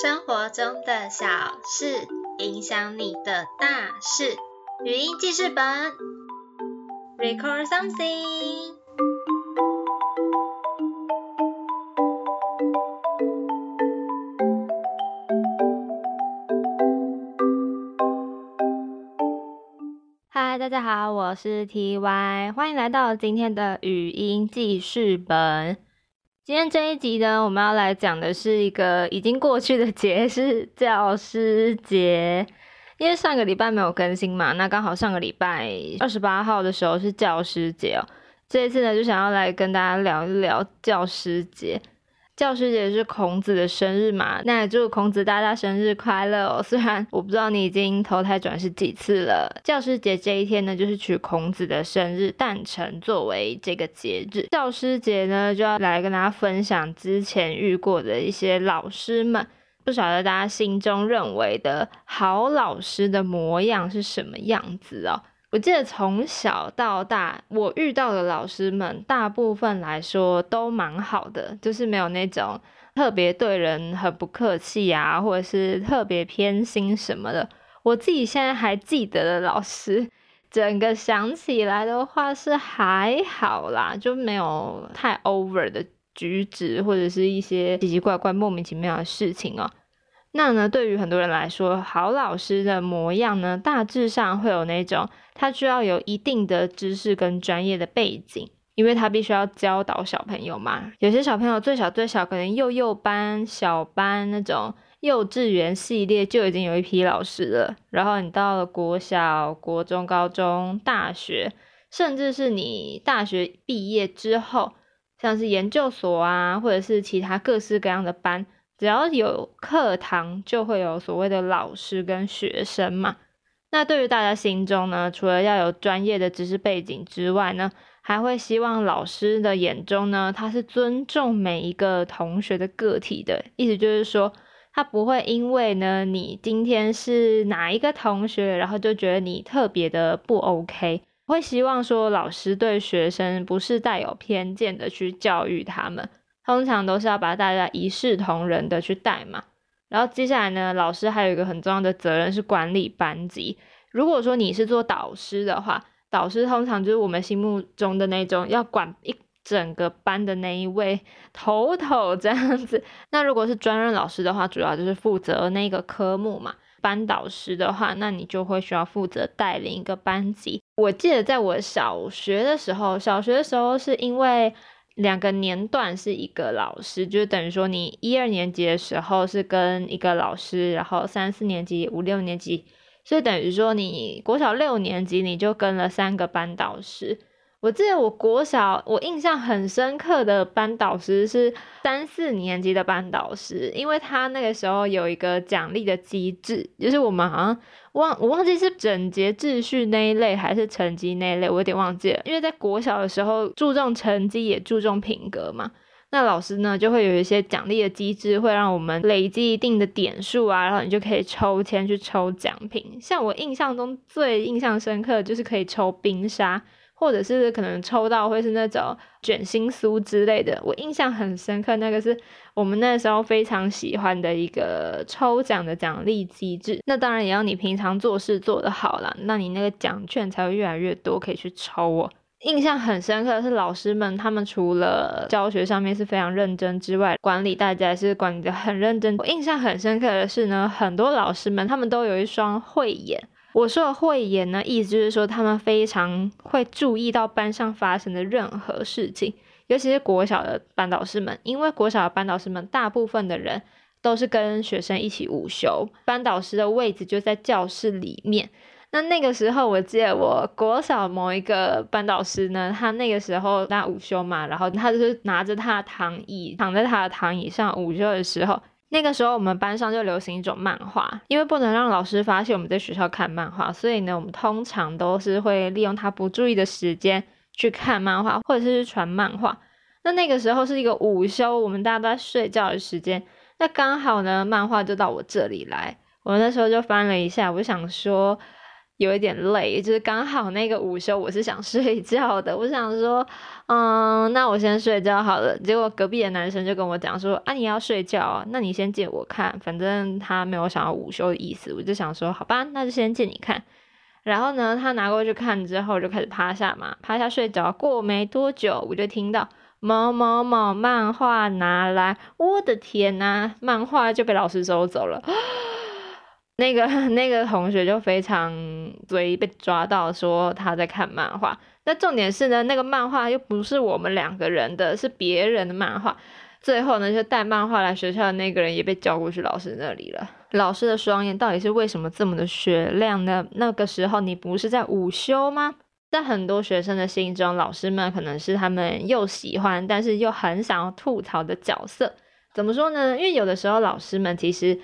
生活中的小事影响你的大事。语音记事本，Record something。嗨，大家好，我是 TY，欢迎来到今天的语音记事本。今天这一集呢，我们要来讲的是一个已经过去的节，是教师节。因为上个礼拜没有更新嘛，那刚好上个礼拜二十八号的时候是教师节哦。这一次呢，就想要来跟大家聊一聊教师节。教师节是孔子的生日嘛？那也祝孔子大大生日快乐哦！虽然我不知道你已经投胎转世几次了，教师节这一天呢，就是取孔子的生日诞辰作为这个节日。教师节呢，就要来跟大家分享之前遇过的一些老师们，不晓得大家心中认为的好老师的模样是什么样子哦。我记得从小到大，我遇到的老师们，大部分来说都蛮好的，就是没有那种特别对人很不客气啊，或者是特别偏心什么的。我自己现在还记得的老师，整个想起来的话是还好啦，就没有太 over 的举止，或者是一些奇奇怪怪、莫名其妙的事情哦。那呢，对于很多人来说，好老师的模样呢，大致上会有那种，他需要有一定的知识跟专业的背景，因为他必须要教导小朋友嘛。有些小朋友最小最小，可能幼幼班、小班那种幼稚园系列就已经有一批老师了。然后你到了国小、国中、高中、大学，甚至是你大学毕业之后，像是研究所啊，或者是其他各式各样的班。只要有课堂，就会有所谓的老师跟学生嘛。那对于大家心中呢，除了要有专业的知识背景之外呢，还会希望老师的眼中呢，他是尊重每一个同学的个体的。意思就是说，他不会因为呢你今天是哪一个同学，然后就觉得你特别的不 OK。会希望说，老师对学生不是带有偏见的去教育他们。通常都是要把大家一视同仁的去带嘛，然后接下来呢，老师还有一个很重要的责任是管理班级。如果说你是做导师的话，导师通常就是我们心目中的那种要管一整个班的那一位头头这样子。那如果是专任老师的话，主要就是负责那个科目嘛。班导师的话，那你就会需要负责带领一个班级。我记得在我小学的时候，小学的时候是因为。两个年段是一个老师，就等于说你一二年级的时候是跟一个老师，然后三四年级、五六年级，所以等于说你国小六年级你就跟了三个班导师。我记得我国小我印象很深刻的班导师是三四年级的班导师，因为他那个时候有一个奖励的机制，就是我们好像忘我忘记是整洁秩序那一类还是成绩那一类，我有点忘记了。因为在国小的时候注重成绩也注重品格嘛，那老师呢就会有一些奖励的机制，会让我们累积一定的点数啊，然后你就可以抽签去抽奖品。像我印象中最印象深刻就是可以抽冰沙。或者是可能抽到会是那种卷心酥之类的，我印象很深刻，那个是我们那时候非常喜欢的一个抽奖的奖励机制。那当然也要你平常做事做得好了，那你那个奖券才会越来越多，可以去抽哦。印象很深刻的是老师们，他们除了教学上面是非常认真之外，管理大家也是管理的很认真。我印象很深刻的是呢，很多老师们他们都有一双慧眼。我说的慧眼呢，意思就是说他们非常会注意到班上发生的任何事情，尤其是国小的班导师们，因为国小的班导师们大部分的人都是跟学生一起午休，班导师的位置就在教室里面。那那个时候，我记得我国小某一个班导师呢，他那个时候在午休嘛，然后他就是拿着他的躺椅，躺在他的躺椅上午休的时候。那个时候我们班上就流行一种漫画，因为不能让老师发现我们在学校看漫画，所以呢，我们通常都是会利用他不注意的时间去看漫画，或者是传漫画。那那个时候是一个午休，我们大家都在睡觉的时间，那刚好呢，漫画就到我这里来。我那时候就翻了一下，我想说，有一点累，就是刚好那个午休我是想 睡觉的，我想说，嗯，那我先睡觉好了。结果隔壁的男生就跟我讲说，啊，你要睡觉啊，那你先借我看，反正他没有想要午休的意思。我就想说，好吧，那就先借你看。然后呢，他拿过去看之后，就开始趴下嘛，趴下睡着。过没多久，我就听到某某某漫画拿来，我的天呐，漫画就被老师收走了。那个 那个同学就非常追被抓到，说他在看漫画。那重点是呢，那个漫画又不是我们两个人的，是别人的漫画。最后呢，就带漫画来学校的那个人也被叫过去老师那里了。老师的双眼到底是为什么这么的雪亮呢？那个时候你不是在午休吗？在很多学生的心中，老师们可能是他们又喜欢，但是又很想要吐槽的角色。怎么说呢？因为有的时候老师们其实。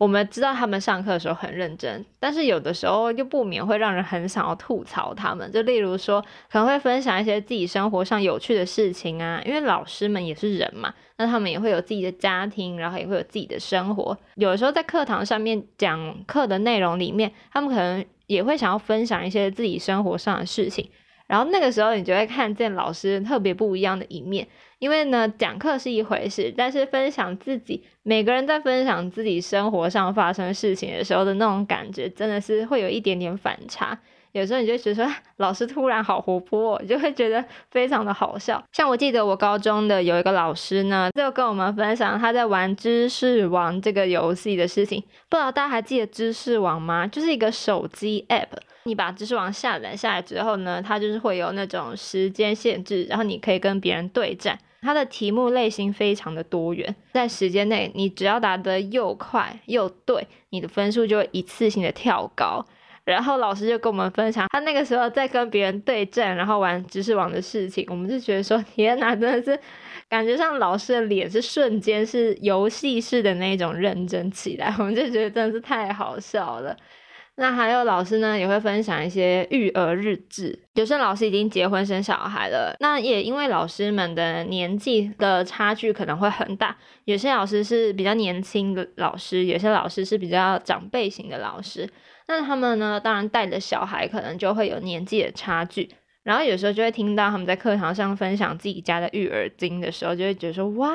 我们知道他们上课的时候很认真，但是有的时候又不免会让人很想要吐槽他们。就例如说，可能会分享一些自己生活上有趣的事情啊，因为老师们也是人嘛，那他们也会有自己的家庭，然后也会有自己的生活。有的时候在课堂上面讲课的内容里面，他们可能也会想要分享一些自己生活上的事情。然后那个时候，你就会看见老师特别不一样的一面。因为呢，讲课是一回事，但是分享自己，每个人在分享自己生活上发生事情的时候的那种感觉，真的是会有一点点反差。有时候你就觉得说，老师突然好活泼，你就会觉得非常的好笑。像我记得我高中的有一个老师呢，就跟我们分享他在玩知识王这个游戏的事情。不知道大家还记得知识王吗？就是一个手机 app，你把知识王下载下来之后呢，它就是会有那种时间限制，然后你可以跟别人对战。它的题目类型非常的多元，在时间内你只要答得又快又对，你的分数就会一次性的跳高。然后老师就跟我们分享，他那个时候在跟别人对战，然后玩知识网的事情，我们就觉得说，天哪，真的是感觉上老师的脸是瞬间是游戏式的那种认真起来，我们就觉得真的是太好笑了。那还有老师呢，也会分享一些育儿日志。有些老师已经结婚生小孩了，那也因为老师们的年纪的差距可能会很大。有些老师是比较年轻的老师，有些老师是比较长辈型的老师。那他们呢，当然带的小孩可能就会有年纪的差距。然后有时候就会听到他们在课堂上分享自己家的育儿经的时候，就会觉得说哇。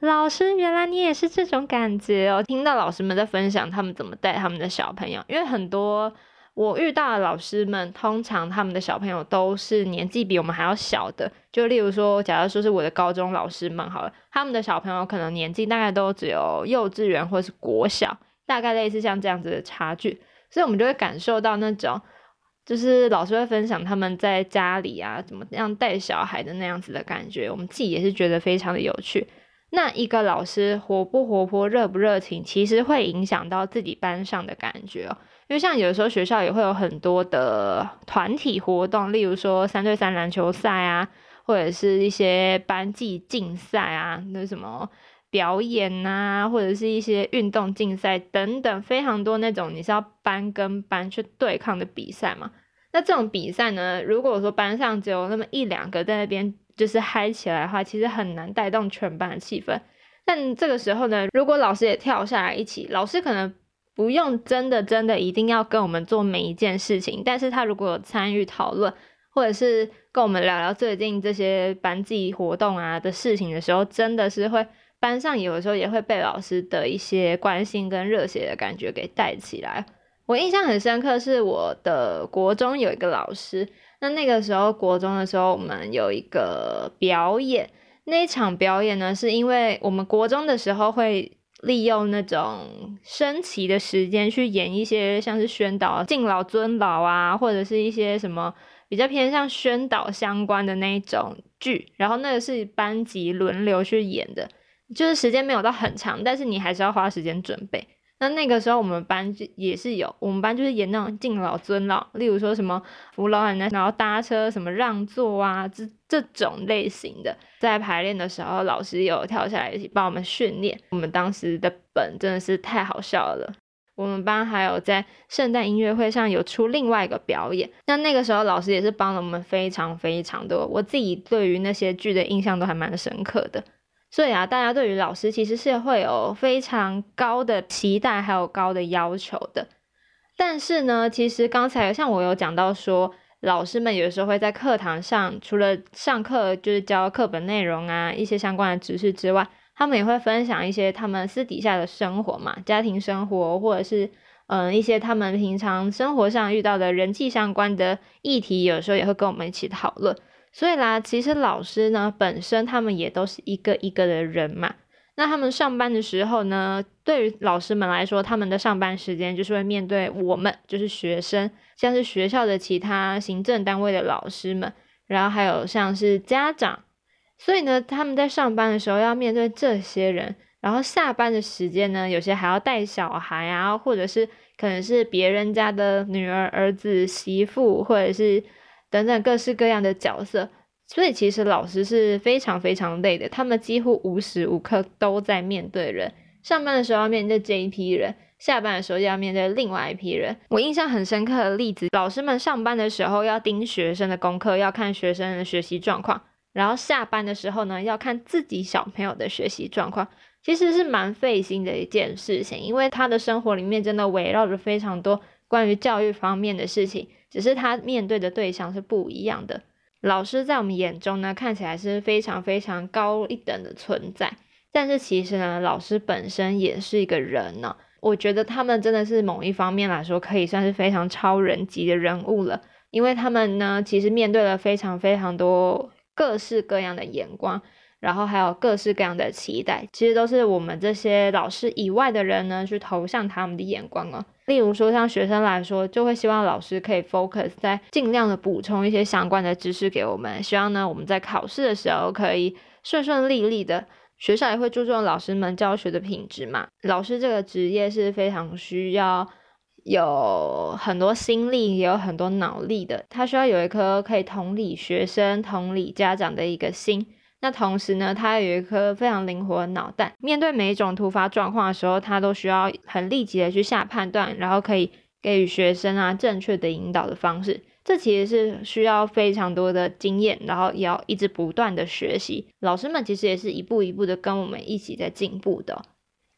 老师，原来你也是这种感觉哦！听到老师们在分享他们怎么带他们的小朋友，因为很多我遇到的老师们，通常他们的小朋友都是年纪比我们还要小的。就例如说，假如说是我的高中老师们好了，他们的小朋友可能年纪大概都只有幼稚园或是国小，大概类似像这样子的差距，所以我们就会感受到那种，就是老师会分享他们在家里啊怎么样带小孩的那样子的感觉，我们自己也是觉得非常的有趣。那一个老师活不活泼、热不热情，其实会影响到自己班上的感觉哦。因为像有的时候学校也会有很多的团体活动，例如说三对三篮球赛啊，或者是一些班级竞赛啊，那什么表演啊，或者是一些运动竞赛等等，非常多那种你是要班跟班去对抗的比赛嘛。那这种比赛呢，如果说班上只有那么一两个在那边。就是嗨起来的话，其实很难带动全班的气氛。但这个时候呢，如果老师也跳下来一起，老师可能不用真的真的一定要跟我们做每一件事情，但是他如果有参与讨论，或者是跟我们聊聊最近这些班级活动啊的事情的时候，真的是会班上有的时候也会被老师的一些关心跟热血的感觉给带起来。我印象很深刻，是我的国中有一个老师。那那个时候，国中的时候，我们有一个表演。那一场表演呢，是因为我们国中的时候会利用那种升旗的时间去演一些像是宣导敬老尊老啊，或者是一些什么比较偏向宣导相关的那一种剧。然后那个是班级轮流去演的，就是时间没有到很长，但是你还是要花时间准备。那那个时候我们班就也是有，我们班就是演那种敬老尊老，例如说什么扶老奶奶，然后搭车什么让座啊，这这种类型的，在排练的时候，老师有跳下来一起帮我们训练。我们当时的本真的是太好笑了。我们班还有在圣诞音乐会上有出另外一个表演，那那个时候老师也是帮了我们非常非常多，我自己对于那些剧的印象都还蛮深刻的。所以啊，大家对于老师其实是会有非常高的期待，还有高的要求的。但是呢，其实刚才像我有讲到说，老师们有时候会在课堂上，除了上课就是教课本内容啊，一些相关的知识之外，他们也会分享一些他们私底下的生活嘛，家庭生活，或者是嗯一些他们平常生活上遇到的人际相关的议题，有时候也会跟我们一起讨论。所以啦，其实老师呢本身他们也都是一个一个的人嘛。那他们上班的时候呢，对于老师们来说，他们的上班时间就是会面对我们，就是学生，像是学校的其他行政单位的老师们，然后还有像是家长，所以呢，他们在上班的时候要面对这些人，然后下班的时间呢，有些还要带小孩啊，或者是可能是别人家的女儿、儿子、媳妇，或者是等等各式各样的角色。所以其实老师是非常非常累的，他们几乎无时无刻都在面对人。上班的时候要面对这一批人，下班的时候要面对另外一批人。我印象很深刻的例子，老师们上班的时候要盯学生的功课，要看学生的学习状况，然后下班的时候呢，要看自己小朋友的学习状况，其实是蛮费心的一件事情，因为他的生活里面真的围绕着非常多关于教育方面的事情，只是他面对的对象是不一样的。老师在我们眼中呢，看起来是非常非常高一等的存在，但是其实呢，老师本身也是一个人呢。我觉得他们真的是某一方面来说，可以算是非常超人级的人物了，因为他们呢，其实面对了非常非常多各式各样的眼光。然后还有各式各样的期待，其实都是我们这些老师以外的人呢，去投向他们的眼光哦。例如说，像学生来说，就会希望老师可以 focus 在尽量的补充一些相关的知识给我们，希望呢我们在考试的时候可以顺顺利利的。学校也会注重老师们教学的品质嘛。老师这个职业是非常需要有很多心力，也有很多脑力的，他需要有一颗可以同理学生、同理家长的一个心。那同时呢，他有一颗非常灵活的脑袋，面对每一种突发状况的时候，他都需要很立即的去下判断，然后可以给予学生啊正确的引导的方式。这其实是需要非常多的经验，然后也要一直不断的学习。老师们其实也是一步一步的跟我们一起在进步的。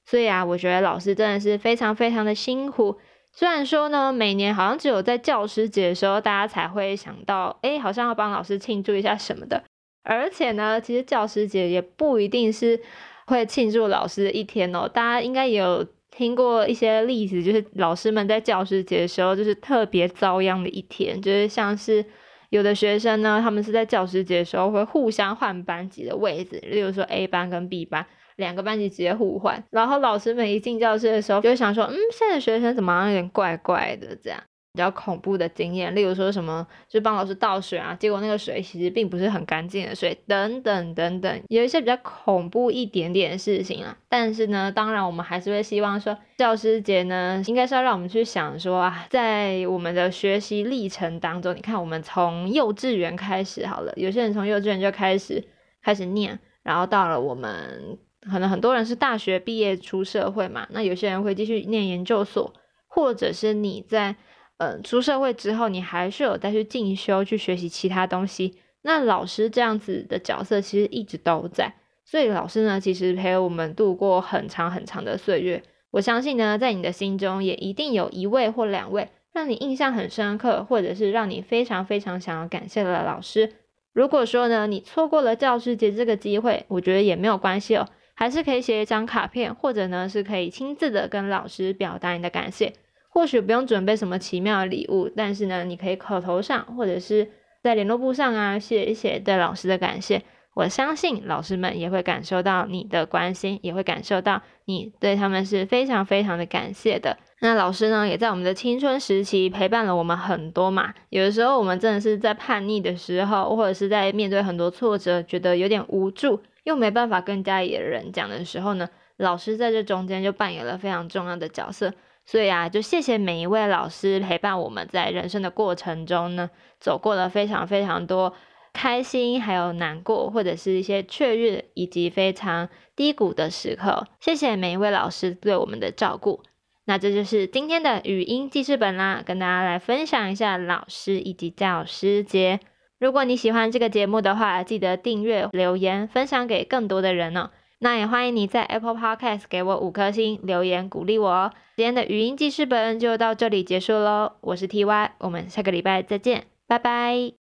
所以啊，我觉得老师真的是非常非常的辛苦。虽然说呢，每年好像只有在教师节的时候，大家才会想到，哎，好像要帮老师庆祝一下什么的。而且呢，其实教师节也不一定是会庆祝老师的一天哦。大家应该有听过一些例子，就是老师们在教师节的时候，就是特别遭殃的一天。就是像是有的学生呢，他们是在教师节的时候会互相换班级的位置，例如说 A 班跟 B 班两个班级直接互换。然后老师们一进教室的时候，就会想说，嗯，现在学生怎么有点怪怪的这样。比较恐怖的经验，例如说什么，就帮老师倒水啊，结果那个水其实并不是很干净的水，等等等等，有一些比较恐怖一点点的事情啊。但是呢，当然我们还是会希望说，教师节呢，应该是要让我们去想说啊，在我们的学习历程当中，你看我们从幼稚园开始好了，有些人从幼稚园就开始开始念，然后到了我们可能很多人是大学毕业出社会嘛，那有些人会继续念研究所，或者是你在。嗯，出社会之后，你还是有再去进修、去学习其他东西。那老师这样子的角色其实一直都在，所以老师呢，其实陪我们度过很长很长的岁月。我相信呢，在你的心中也一定有一位或两位让你印象很深刻，或者是让你非常非常想要感谢的老师。如果说呢，你错过了教师节这个机会，我觉得也没有关系哦，还是可以写一张卡片，或者呢，是可以亲自的跟老师表达你的感谢。或许不用准备什么奇妙的礼物，但是呢，你可以口头上或者是在联络簿上啊写一写对老师的感谢。我相信老师们也会感受到你的关心，也会感受到你对他们是非常非常的感谢的。那老师呢，也在我们的青春时期陪伴了我们很多嘛。有的时候我们真的是在叛逆的时候，或者是在面对很多挫折，觉得有点无助，又没办法跟家里的人讲的时候呢，老师在这中间就扮演了非常重要的角色。所以啊，就谢谢每一位老师陪伴我们在人生的过程中呢，走过了非常非常多开心，还有难过，或者是一些雀跃，以及非常低谷的时刻。谢谢每一位老师对我们的照顾。那这就是今天的语音记事本啦，跟大家来分享一下老师以及教师节。如果你喜欢这个节目的话，记得订阅、留言、分享给更多的人哦。那也欢迎你在 Apple Podcast 给我五颗星留言鼓励我哦。今天的语音记事本就到这里结束喽，我是 T Y，我们下个礼拜再见，拜拜。